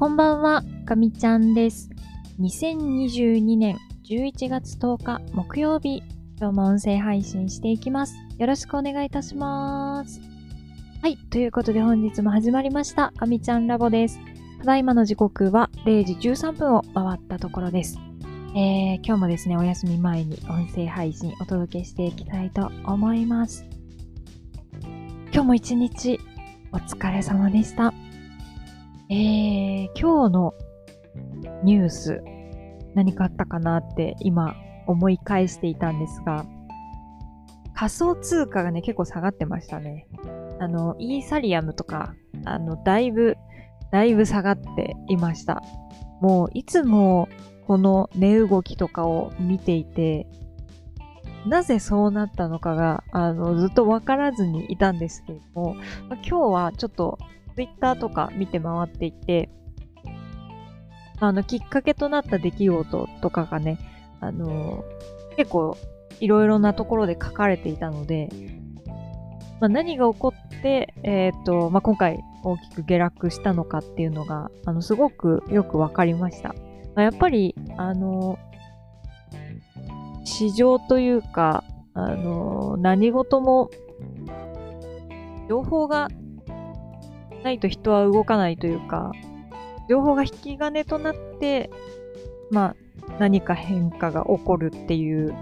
こんばんは、かみちゃんです。2022年11月10日木曜日、今日も音声配信していきます。よろしくお願いいたします。はい、ということで本日も始まりました、かみちゃんラボです。ただいまの時刻は0時13分を回ったところです。えー、今日もですね、お休み前に音声配信お届けしていきたいと思います。今日も一日お疲れ様でした。えー、今日のニュース何かあったかなって今思い返していたんですが、仮想通貨がね、結構下がってましたね。あの、イーサリアムとか、あの、だいぶ、だいぶ下がっていました。もう、いつもこの値動きとかを見ていて、なぜそうなったのかが、あの、ずっとわからずにいたんですけれども、今日はちょっとツイッターとか見て回っていて、あの、きっかけとなった出来事とかがね、あの、結構いろいろなところで書かれていたので、まあ、何が起こって、えっ、と、まあ、今回大きく下落したのかっていうのが、あの、すごくよくわかりました。まあ、やっぱり、あの、市場というか、あの、何事も、情報がないと人は動かないというか、情報が引き金となって、まあ、何か変化が起こるっていう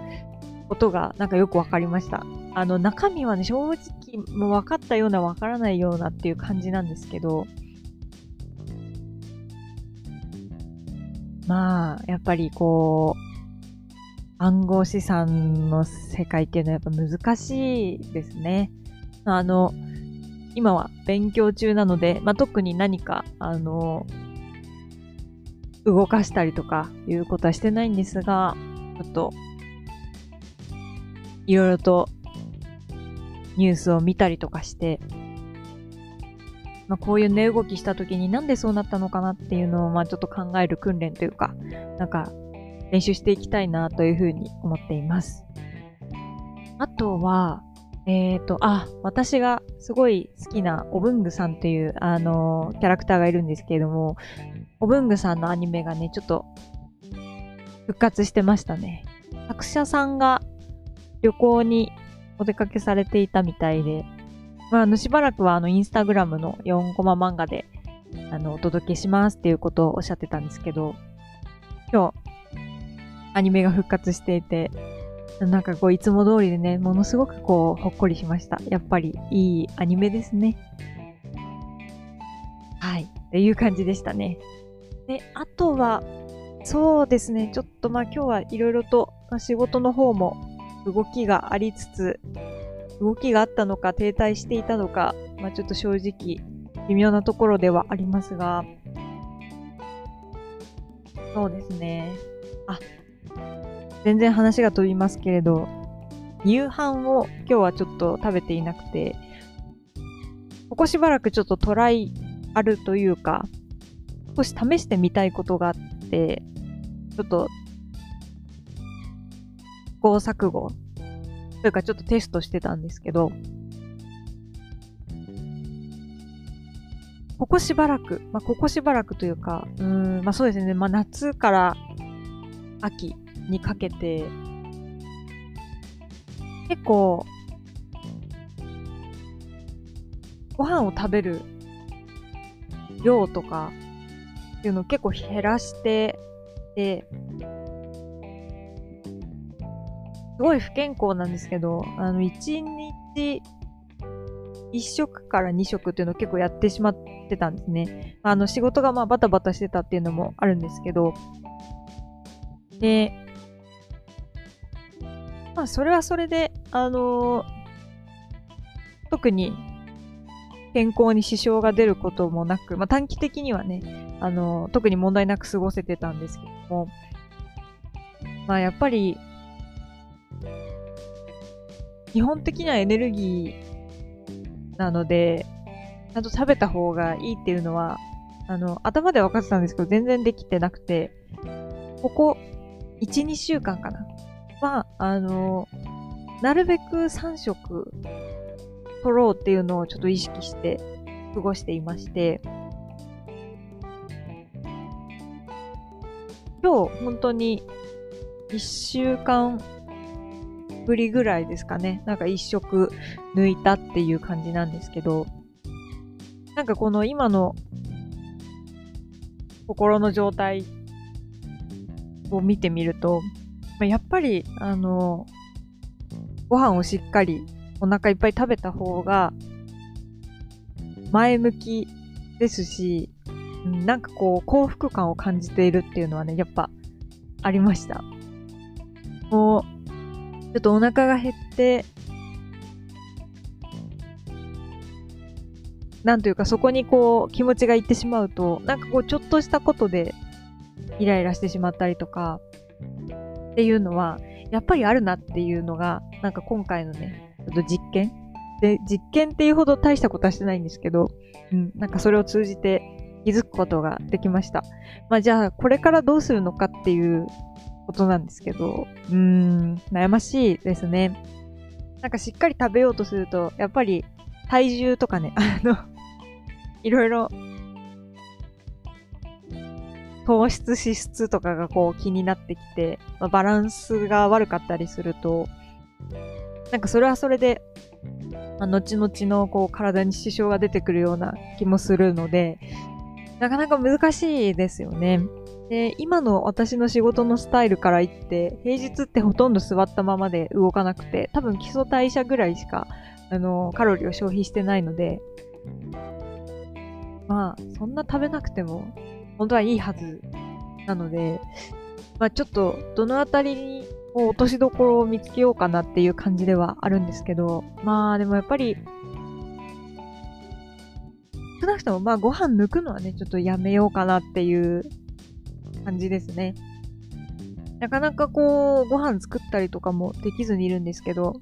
ことがなんかよくわかりました。あの、中身はね、正直もう分かったような分からないようなっていう感じなんですけど、まあ、やっぱりこう、暗号資産の世界っていうのはやっぱ難しいですね。あの、今は勉強中なので、まあ、特に何か、あの、動かしたりとかいうことはしてないんですが、ちょっと、いろいろとニュースを見たりとかして、まあ、こういう値動きした時になんでそうなったのかなっていうのを、まあ、ちょっと考える訓練というか、なんか、練習していきたいなというふうに思っています。あとは、えっ、と、あ、私がすごい好きなオブングさんという、あのキャラクターがいるんですけれども、オブングさんのアニメがね、ちょっと復活してましたね。作者さんが旅行にお出かけされていたみたいで、まあ、あの、しばらくはあの、インスタグラムの4コマ漫画で、あの、お届けしますっていうことをおっしゃってたんですけど、今日、アニメが復活していて、なんかこう、いつも通りでね、ものすごくこう、ほっこりしました。やっぱり、いいアニメですね。はい。っていう感じでしたね。で、あとは、そうですね、ちょっとまあ今日はいろいろと、まあ、仕事の方も動きがありつつ、動きがあったのか停滞していたのか、まあちょっと正直微妙なところではありますが、そうですね。あ、全然話が飛びますけれど、夕飯を今日はちょっと食べていなくて、ここしばらくちょっとトライあるというか、少し試してみたいことがあって、ちょっと、試行錯誤というかちょっとテストしてたんですけど、ここしばらく、まあ、ここしばらくというか、うん、まあそうですね、まあ夏から秋にかけて、結構、ご飯を食べる量とかっていうのを結構減らしてて、すごい不健康なんですけど、あの、1日1食から2食っていうのを結構やってしまってたんですね。あの、仕事がまあバタバタしてたっていうのもあるんですけど、で、まあ、それはそれで、あの特に健康に支障が出ることもなく、まあ、短期的にはね、あの特に問題なく過ごせてたんですけども、まあ、やっぱり、基本的にはエネルギーなので、ちゃんと食べた方がいいっていうのは、あの、頭では分かってたんですけど、全然できてなくて、ここ、1、2週間かな。は、あの、なるべく3食取ろうっていうのをちょっと意識して過ごしていまして、今日本当に1週間ぶりぐらいですかね。なんか一食抜いたっていう感じなんですけど、なんかこの今の心の状態を見てみると、やっぱり、あの、ご飯をしっかりお腹いっぱい食べた方が前向きですし、なんかこう幸福感を感じているっていうのはね、やっぱありました。もう、ちょっとお腹が減って、なんというかそこにこう気持ちがいってしまうと、なんかこうちょっとしたことでイライラしてしまったりとかっていうのは、やっぱりあるなっていうのが、なんか今回のね、ちょっと実験？で、実験っていうほど大したことはしてないんですけど、うん、なんかそれを通じて気づくことができました。まあじゃあこれからどうするのかっていうことなんですけど、うーん、悩ましいですね。なんかしっかり食べようとすると、やっぱり体重とかね、あの、いろいろ、糖質、脂質とかがこう気になってきて、まあ、バランスが悪かったりすると、なんかそれはそれで、まあ、後々のこう体に支障が出てくるような気もするので、なかなか難しいですよね。で、今の私の仕事のスタイルから言って、平日ってほとんど座ったままで動かなくて、多分基礎代謝ぐらいしか、あの、カロリーを消費してないので、まあ、そんな食べなくても、本当はいいはずなので、まあちょっと、どのあたりに、落としどころを見つけようかなっていう感じではあるんですけど、まあでもやっぱり、少なくともまあご飯抜くのはね、ちょっとやめようかなっていう感じですね。なかなかこう、ご飯作ったりとかもできずにいるんですけど、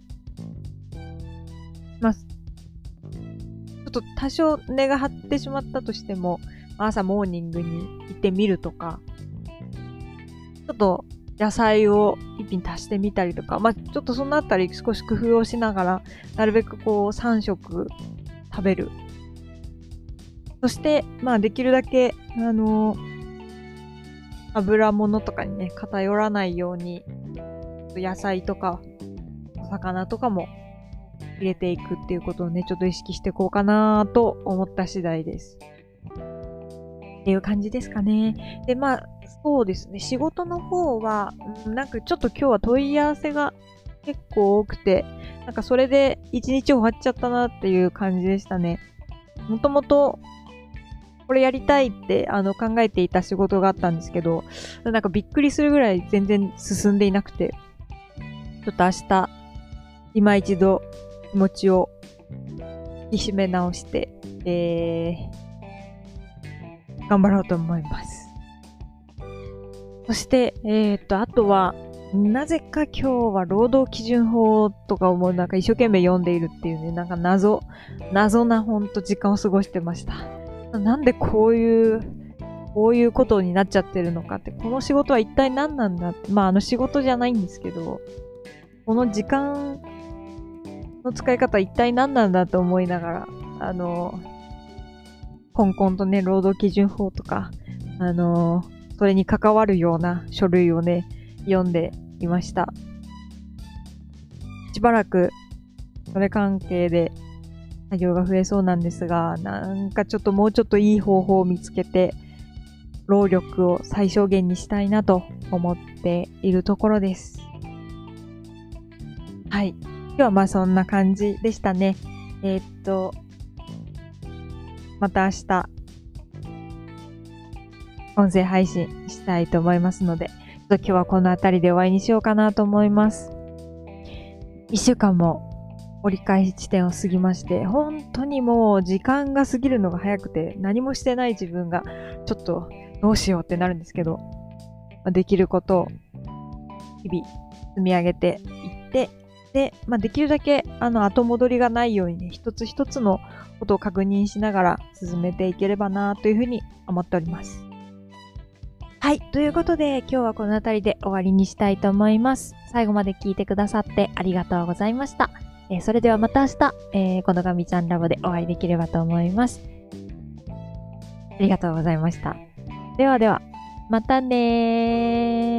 まあ、ちょっと多少根が張ってしまったとしても、朝モーニングに行ってみるとか、ちょっと野菜を一品足してみたりとか、まあちょっとそのあたり少し工夫をしながら、なるべくこう3食食べる。そして、まあできるだけ、あのー油物とかにね、偏らないように、野菜とか、お魚とかも入れていくっていうことをね、ちょっと意識していこうかなと思った次第です。っていう感じですかね。で、まあ、そうですね。仕事の方は、うん、なんかちょっと今日は問い合わせが結構多くて、なんかそれで一日終わっちゃったなっていう感じでしたね。もともとこれやりたいってあの考えていた仕事があったんですけど、なんかびっくりするぐらい全然進んでいなくて、ちょっと明日、今一度気持ちを引き締め直して、えー、頑張ろうと思います。そして、えっ、と、あとは、なぜか今日は労働基準法とかをもうなんか一生懸命読んでいるっていうね、なんか謎、謎なほんと時間を過ごしてました。なんでこういう、こういうことになっちゃってるのかって、この仕事は一体何なんだって、まああの仕事じゃないんですけど、この時間の使い方一体何なんだと思いながら、あの、コンコンとね、労働基準法とか、あの、それに関わるような書類をね、読んでいました。しばらく、それ関係で作業が増えそうなんですが、なんかちょっともうちょっといい方法を見つけて、労力を最小限にしたいなと思っているところです。はい。今日はまあそんな感じでしたね。えー、っと、また明日、音声配信したいと思いますので、ちょっと今日はこの辺りで終わりにしようかなと思います。一週間も折り返し地点を過ぎまして、本当にもう時間が過ぎるのが早くて、何もしてない自分が、ちょっとどうしようってなるんですけど、できることを日々積み上げていって、で、まあ、できるだけあの後戻りがないようにね、一つ一つのことを確認しながら進めていければなというふうに思っております。はい。ということで、今日はこの辺りで終わりにしたいと思います。最後まで聞いてくださってありがとうございました。えー、それではまた明日、えー、このガミちゃんラボでお会いできればと思います。ありがとうございました。ではでは。またねー。